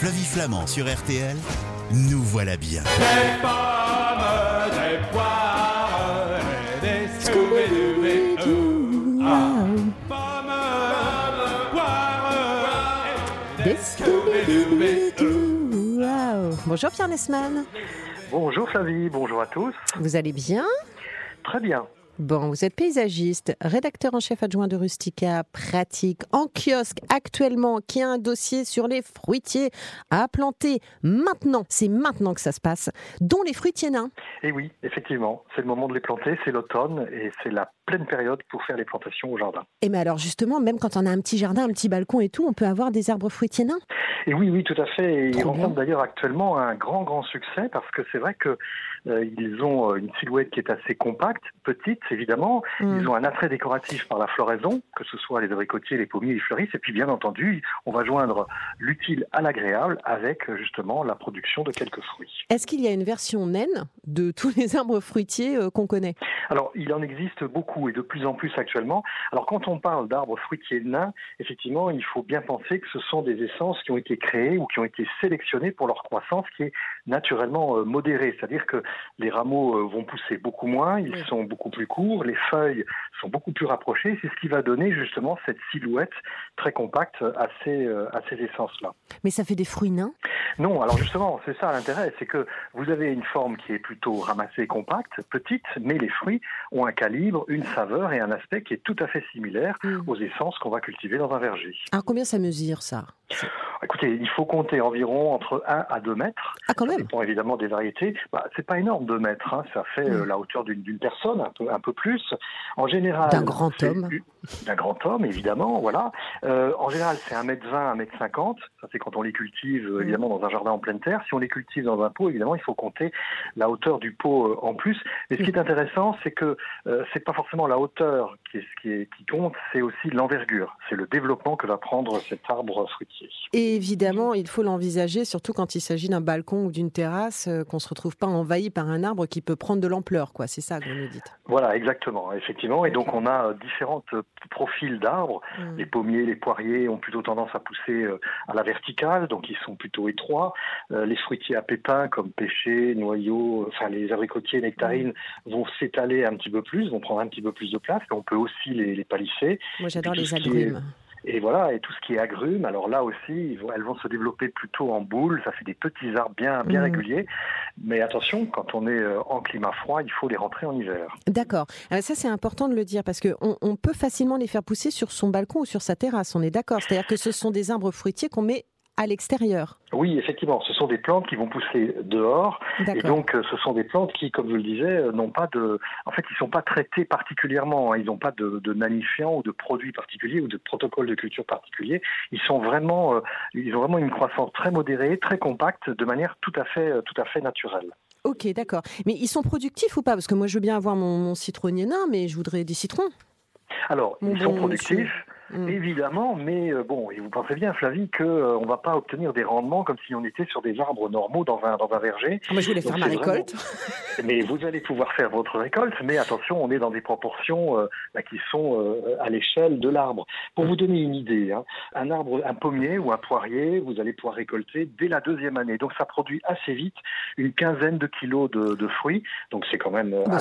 Flavie Flamand sur RTL, nous voilà bien. Des pommes, des poires, et des Scooby-Doo. Ah. Pommes, poires, Des des Scooby-Doo. Wow. Bonjour Pierre Nesman, Bonjour Flavie, bonjour à tous. vous allez bien? Très bien. Bon, vous êtes paysagiste, rédacteur en chef adjoint de Rustica, pratique en kiosque actuellement, qui a un dossier sur les fruitiers à planter maintenant. C'est maintenant que ça se passe, dont les fruitiers nains. Et oui, effectivement, c'est le moment de les planter, c'est l'automne et c'est la pleine période pour faire les plantations au jardin. Et mais alors justement, même quand on a un petit jardin, un petit balcon et tout, on peut avoir des arbres fruitiers nains? Et oui, oui, tout à fait. Et ils rencontrent d'ailleurs actuellement un grand, grand succès parce que c'est vrai que euh, ils ont euh, une silhouette qui est assez compacte, petite évidemment. Mm. Ils ont un attrait décoratif par la floraison, que ce soit les abricotiers, les pommiers, les fleuristes. Et puis bien entendu, on va joindre l'utile à l'agréable avec justement la production de quelques fruits. Est-ce qu'il y a une version naine de tous les arbres fruitiers euh, qu'on connaît? Alors, il en existe beaucoup et de plus en plus actuellement. Alors, quand on parle d'arbres fruitiers nains, effectivement, il faut bien penser que ce sont des essences qui ont été créées ou qui ont été sélectionnées pour leur croissance qui est naturellement euh, modérée. C'est-à-dire que les rameaux euh, vont pousser beaucoup moins, ils Oui. sont beaucoup plus courts, les feuilles sont beaucoup plus rapprochées. C'est ce qui va donner justement cette silhouette très compacte à ces, euh, à ces essences-là. Mais ça fait des fruits nains? Non, alors justement, c'est ça l'intérêt, c'est que vous avez une forme qui est plutôt ramassée, compacte, petite, mais les fruits ont un calibre, une saveur et un aspect qui est tout à fait similaire Mm. aux essences qu'on va cultiver dans un verger. Alors combien ça mesure ça? Écoutez, il faut compter environ entre 1 à 2 mètres. Ah quand Ça même dépend évidemment des variétés. Bah, c'est pas énorme 2 mètres, hein. ça fait euh, Mm. la hauteur d'une personne, un peu, un peu plus. En général, D'un grand homme. D'un grand homme, évidemment, voilà. Euh, en général, c'est 1m20, 1m50. Ça, c'est quand on les cultive, Mm. évidemment, dans un jardin en pleine terre. Si on les cultive dans un pot, évidemment, il faut compter la hauteur du pot euh, en plus. Mais ce qui est intéressant, c'est que euh, c'est pas forcément la hauteur qui, est, ce qui, est- qui compte, c'est aussi l'envergure. C'est le développement que va prendre cet arbre fruitier. Et évidemment, il faut l'envisager, surtout quand il s'agit d'un balcon ou d'une terrasse, euh, qu'on se retrouve pas envahi par un arbre qui peut prendre de l'ampleur, quoi. C'est ça que vous nous dites. Voilà, exactement, effectivement. Et donc, on a euh, profils d'arbres. Mm. Les pommiers, les poiriers ont plutôt tendance à pousser euh, à la verticale, donc ils sont plutôt étroits. Euh, les fruitiers à pépins comme pêchers, noyaux, euh, enfin les abricotiers, nectarines vont s'étaler un petit peu plus, vont prendre un petit peu plus de place. On peut aussi les, les palisser. Moi, j'adore les agrumes. Et voilà, et tout ce qui est agrumes, alors là aussi, elles vont se développer plutôt en boule. Ça fait des petits arbres bien, bien Mhm. réguliers. Mais attention, quand on est euh, en climat froid, il faut les rentrer en hiver. D'accord. Euh, Ça, c'est important de le dire parce que on, on peut facilement les faire pousser sur son balcon ou sur sa terrasse. On est d'accord. C'est-à-dire que ce sont des arbres fruitiers qu'on met à l'extérieur. Oui, effectivement, ce sont des plantes qui vont pousser dehors. Et donc, euh, ce sont des plantes qui, comme je le disais, euh, n'ont pas de, en fait, ils sont pas traités particulièrement. hein. Ils n'ont pas de, de nanifiants ou de produits particuliers ou de protocoles de culture particuliers. Ils sont vraiment, euh, ils ont vraiment une croissance très modérée, très compacte, de manière tout à fait, tout à fait naturelle. Ok, d'accord. Mais ils sont productifs ou pas? Parce que moi, je veux bien avoir mon, mon citronnier nain, mais je voudrais des citrons. Alors, Mon ils sont productifs. Mm. Évidemment, mais euh, bon, et vous pensez bien, Flavie, que euh, on va pas obtenir des rendements comme si on était sur des arbres normaux dans un dans un verger. Moi, je voulais Donc, faire ma vraiment- récolte. Mais vous allez pouvoir faire votre récolte, mais attention, on est dans des proportions euh, bah, qui sont euh, à l'échelle de l'arbre. Pour vous donner une idée, hein, un arbre, un pommier ou un poirier, vous allez pouvoir récolter dès la deuxième année. Donc ça produit assez vite une quinzaine de kilos de, de fruits. Donc c'est quand même Bah,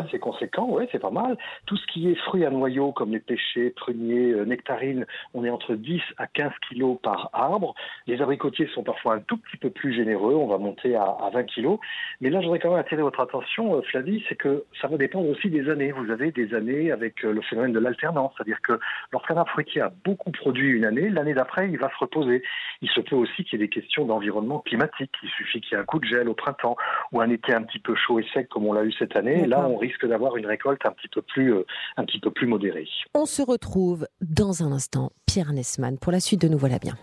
assez, conséquent. Ouais, c'est pas mal. Tout ce qui est fruits à noyaux comme les pêchers, pruniers, nectarines, on est entre 10 à 15 kilos par arbre. Les abricotiers sont parfois un tout petit peu plus généreux. On va monter à, à 20 kilos. Mais là, je voudrais quand même attirer votre attention, euh, Flavie, c'est que ça va dépendre aussi des années. Vous avez des années avec euh, le phénomène de l'alternance, c'est-à-dire que lorsqu'un arbre fruitier a beaucoup produit une année, l'année d'après, il va se reposer. Il se peut aussi qu'il y ait des questions d'environnement climatique. Il suffit qu'il y ait un coup de gel au printemps ou un été un petit peu chaud et sec comme on l'a eu cette année. Et là, on risque d'avoir une récolte un petit peu plus, euh, un petit peu plus modérée. On se retrouve dans un instant, Pierre Nesman, pour la suite de Nous voilà bien.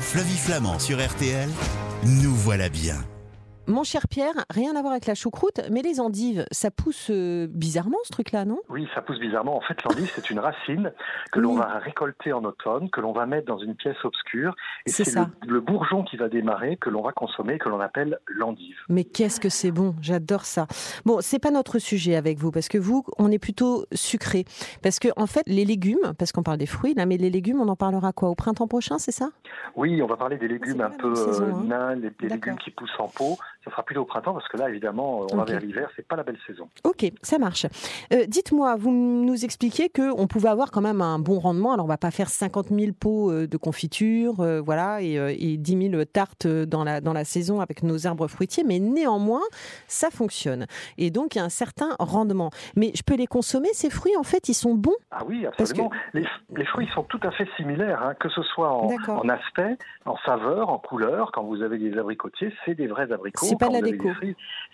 Flavie Flamand sur RTL, nous voilà bien. Mon cher Pierre, rien à voir avec la choucroute, mais les endives, ça pousse euh, bizarrement ce truc-là, non? Oui, ça pousse bizarrement. En fait, l'endive, c'est une racine que l'on Oui. va récolter en automne, que l'on va mettre dans une pièce obscure. Et C'est le, le bourgeon qui va démarrer, que l'on va consommer, que l'on appelle l'endive. Mais qu'est-ce que c'est bon, j'adore ça. Bon, c'est pas notre sujet avec vous, parce que vous, on est plutôt sucré. Parce que, en fait, les légumes, parce qu'on parle des fruits, là, mais les légumes, on en parlera quoi Au printemps prochain, c'est ça? Oui, on va parler des légumes C'est un peu euh, hein. nains, les, des légumes qui poussent en pot. Ça sera plutôt au printemps, parce que là, évidemment, on va Ok. vers l'hiver, c'est pas la belle saison. Ok, ça marche. Euh, Dites-moi, vous nous expliquez qu'on pouvait avoir quand même un bon rendement. Alors, on va pas faire 50 000 pots euh, de confiture, euh, voilà, et, euh, et 10 000 tartes dans la, dans la saison avec nos arbres fruitiers, mais néanmoins, ça fonctionne. Et donc, il y a un certain rendement. Mais je peux les consommer, ces fruits, en fait, ils sont bons? Ah oui, Parce absolument. Les, les fruits sont tout à fait similaires, hein, que ce soit en, en aspect, en saveur, en couleur. Quand vous avez des abricotiers, c'est des vrais abricots. C'est pas Quand de la déco.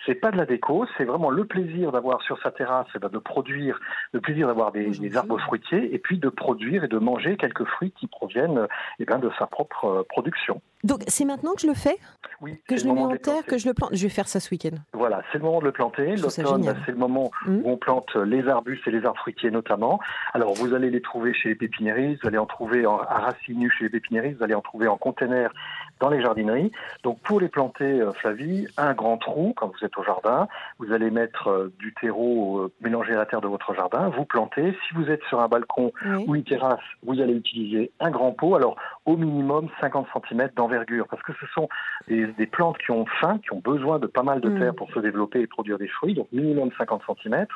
C'est pas de la déco, c'est vraiment le plaisir d'avoir sur sa terrasse, eh ben, de produire, le plaisir d'avoir des, arbres fruitiers, et puis de produire et de manger quelques fruits qui proviennent eh ben, de sa propre euh, production. Donc, c'est maintenant que je le fais? Oui, Que je le le mets en terre, que je le plante? Je vais faire ça ce week-end. Voilà, c'est le moment de le planter. L'automne, c'est le moment Mhm. où on plante les arbustes et les arbres fruitiers notamment. Alors, vous allez les trouver chez les pépiniéristes, vous allez en trouver en, à racines nues chez les pépiniéristes, vous allez en trouver en container dans les jardineries. Donc, pour les planter, euh, Flavie, un grand trou quand vous êtes au jardin. Vous allez mettre euh, du terreau euh, mélangé à la terre de votre jardin. Vous plantez. Si vous êtes sur un balcon Oui. ou une terrasse, vous allez utiliser un grand pot. Alors, au minimum 50 cm d'envergure, parce que ce sont des, des plantes qui ont faim, qui ont besoin de pas mal de Mm. terre pour se développer et produire des fruits. Donc, minimum 50 cm.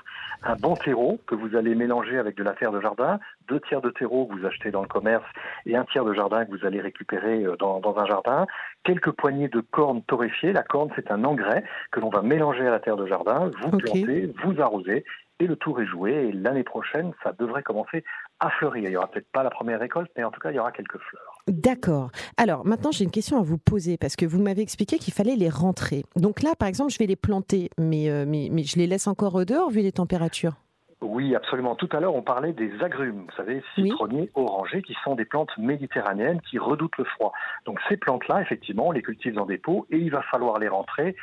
Un bon terreau que vous allez mélanger avec de la terre de jardin, deux tiers de terreau que vous achetez dans le commerce et un tiers de jardin que vous allez récupérer euh, dans, dans un jardin. Quelques poignées de cornes torréfiées. La corne, c'est un engrais que l'on va mélanger à la terre de jardin. Vous Ok. plantez, vous arrosez et le tour est joué. Et l'année prochaine, ça devrait commencer à fleurir. Il n'y aura peut-être pas la première récolte, mais en tout cas, il y aura quelques fleurs. D'accord. Alors maintenant, j'ai une question à vous poser parce que vous m'avez expliqué qu'il fallait les rentrer. Donc là, par exemple, je vais les planter, mais, euh, mais, mais je les laisse encore dehors vu les températures? Oui, absolument. Tout à l'heure, on parlait des agrumes, vous savez, Oui. citronniers, orangers, qui sont des plantes méditerranéennes qui redoutent le froid. Donc ces plantes-là, effectivement, on les cultive dans des pots et il va falloir les rentrer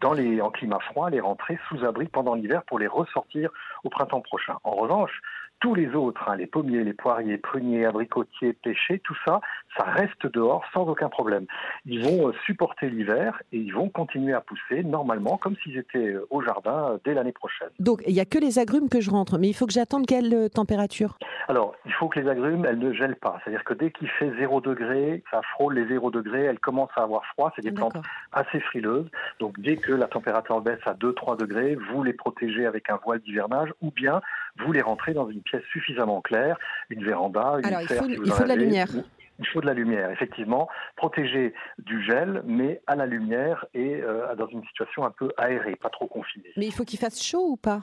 dans les, en climat froid, les rentrer sous abri pendant l'hiver pour les ressortir au printemps prochain. En revanche, tous les autres, hein, les pommiers, les poiriers, pruniers, abricotiers, pêchers, tout ça, ça reste dehors sans aucun problème. Ils vont euh, supporter l'hiver et ils vont continuer à pousser normalement comme s'ils étaient euh, au jardin euh, dès l'année prochaine. Donc il y a que les agrumes que je rentre, mais il faut que j'attende quelle température? Alors, il faut que les agrumes, elles ne gèlent pas. C'est-à-dire que dès qu'il fait 0 degré, ça frôle les 0 degrés, elles commencent à avoir froid. C'est des plantes assez frileuses. Donc, dès que la température baisse à 2-3 degrés, vous les protégez avec un voile d'hivernage ou bien vous les rentrez dans une pièce suffisamment claire, une véranda, une Alors, il serre faut- si vous il faut de la lumière. ou- Il faut de la lumière, effectivement. Protégé du gel, mais à la lumière et euh, dans une situation un peu aérée, pas trop confinée. Mais il faut qu'il fasse chaud ou pas?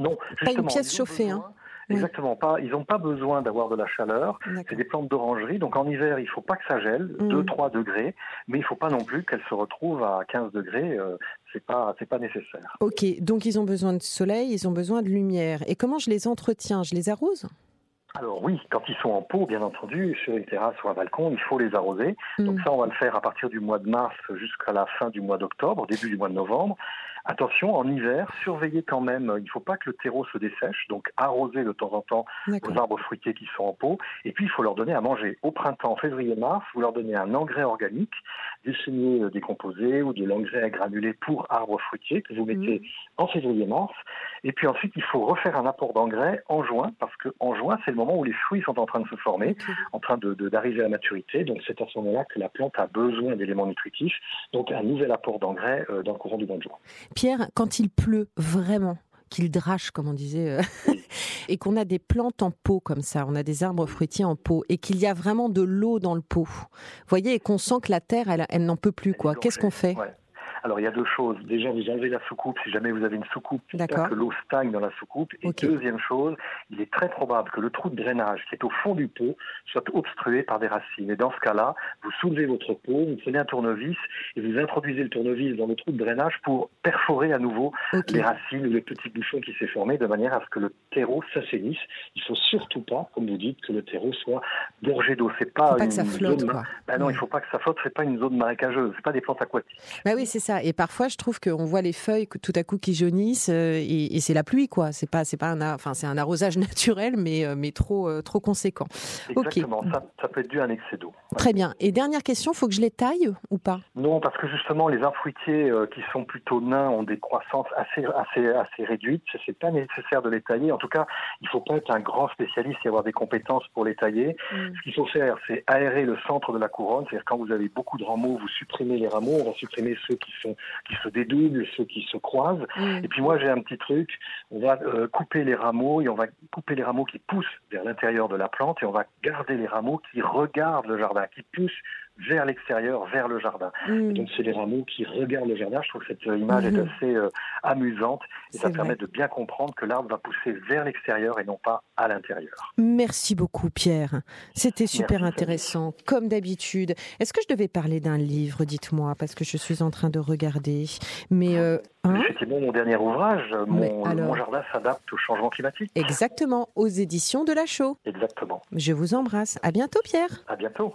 Non, Pas une pièce chauffée, besoin- hein. Oui. Exactement, pas. Ils n'ont pas besoin d'avoir de la chaleur. C'est des plantes d'orangerie, donc en hiver, il faut pas que ça gèle, Mm. 2-3 degrés, mais il faut pas non plus qu'elles se retrouvent à 15 degrés, euh, c'est pas c'est pas nécessaire. Ok, donc ils ont besoin de soleil, ils ont besoin de lumière. Et comment je les entretiens? Je les arrose? Alors oui, quand ils sont en pot, bien entendu, sur une terrasse ou un balcon, il faut les arroser. Donc Hmm. ça, on va le faire à partir du mois de mars jusqu'à la fin du mois d'octobre, début du mois de novembre. Attention, en hiver, surveillez quand même, il ne faut pas que le terreau se dessèche, donc arroser de temps en temps aux arbres fruitiers qui sont en pot. Et puis, il faut leur donner à manger. Au printemps, février-mars, vous leur donnez un engrais organique, chenilles euh, décomposées ou de l'engrais granulé pour arbres fruitiers que vous mettez en février-mars. Et puis ensuite, il faut refaire un apport d'engrais en juin, parce que en juin, c'est le moment où les fruits sont en train de se former, en train de- de- d'arriver à maturité. Donc, c'est à ce moment-là que la plante a besoin d'éléments nutritifs. Donc, un nouvel apport d'engrais euh, dans le courant du mois de juin. Pierre, quand il pleut vraiment, qu'il drache, comme on disait, euh, et qu'on a des plantes en pot comme ça, on a des arbres fruitiers en pot, et qu'il y a vraiment de l'eau dans le pot, voyez, et qu'on sent que la terre, elle, elle n'en peut plus, quoi. Qu'est-ce qu'on fait? Ouais. Alors, il y a deux choses. Déjà, vous enlevez la soucoupe si jamais vous avez une soucoupe, que l'eau stagne dans la soucoupe. Et deuxième chose, il est très probable que le trou de drainage qui est au fond du pot soit obstrué par des racines. Et dans ce cas-là, vous soulevez votre pot, vous prenez un tournevis et vous introduisez le tournevis dans le trou de drainage pour perforer à nouveau les racines ou les petits bouchons qui s'est formé de manière à ce que le terreau s'assainisse. Il faut surtout pas, comme vous dites, que le terreau soit gorgé d'eau. C'est pas, Faut pas une que ça flotte, zone- quoi. Ben non, Ouais. il faut pas que ça flotte. C'est pas une zone marécageuse. C'est pas des plantes aquatiques. Bah oui, c'est ça. Ça. Et parfois, je trouve qu'on voit les feuilles tout à coup qui jaunissent euh, et, et c'est la pluie, quoi. C'est pas, c'est pas un, enfin, c'est un arrosage naturel, mais, euh, mais trop, euh, trop conséquent. Exactement, ça, ça peut être dû à un excès d'eau. Très bien. Et dernière question, faut que je les taille ou pas? Non, parce que justement, les arbres fruitiers qui sont plutôt nains ont des croissances assez, assez, assez réduites. C'est pas nécessaire de les tailler. En tout cas, il faut pas être un grand spécialiste et avoir des compétences pour les tailler. Ce qu'il faut faire, c'est aérer le centre de la couronne. C'est-à-dire quand vous avez beaucoup de rameaux, vous supprimez les rameaux. On va supprimer ceux qui sont qui se dédoublent, ceux qui se croisent. Et puis moi, j'ai un petit truc. On va euh, couper les rameaux et on va couper les rameaux qui poussent vers l'intérieur de la plante et on va garder les rameaux qui regardent le jardin, qui poussent vers l'extérieur, vers le jardin. Mm. Donc c'est les rameaux qui regardent le jardin. Je trouve que cette euh, image est assez euh, amusante et ça permet de bien comprendre que l'arbre va pousser vers l'extérieur et non pas à l'intérieur. Merci beaucoup, Pierre. C'était super Merci, intéressant, comme d'habitude. Est-ce que je devais parler d'un livre, dites-moi, parce que je suis en train de regarder. Mais euh, hein Effectivement, mon dernier ouvrage, euh, mon, alors mon jardin s'adapte au changement climatique. exactement, aux éditions de la Chaux. Exactement. Je vous embrasse. À bientôt, Pierre. À bientôt.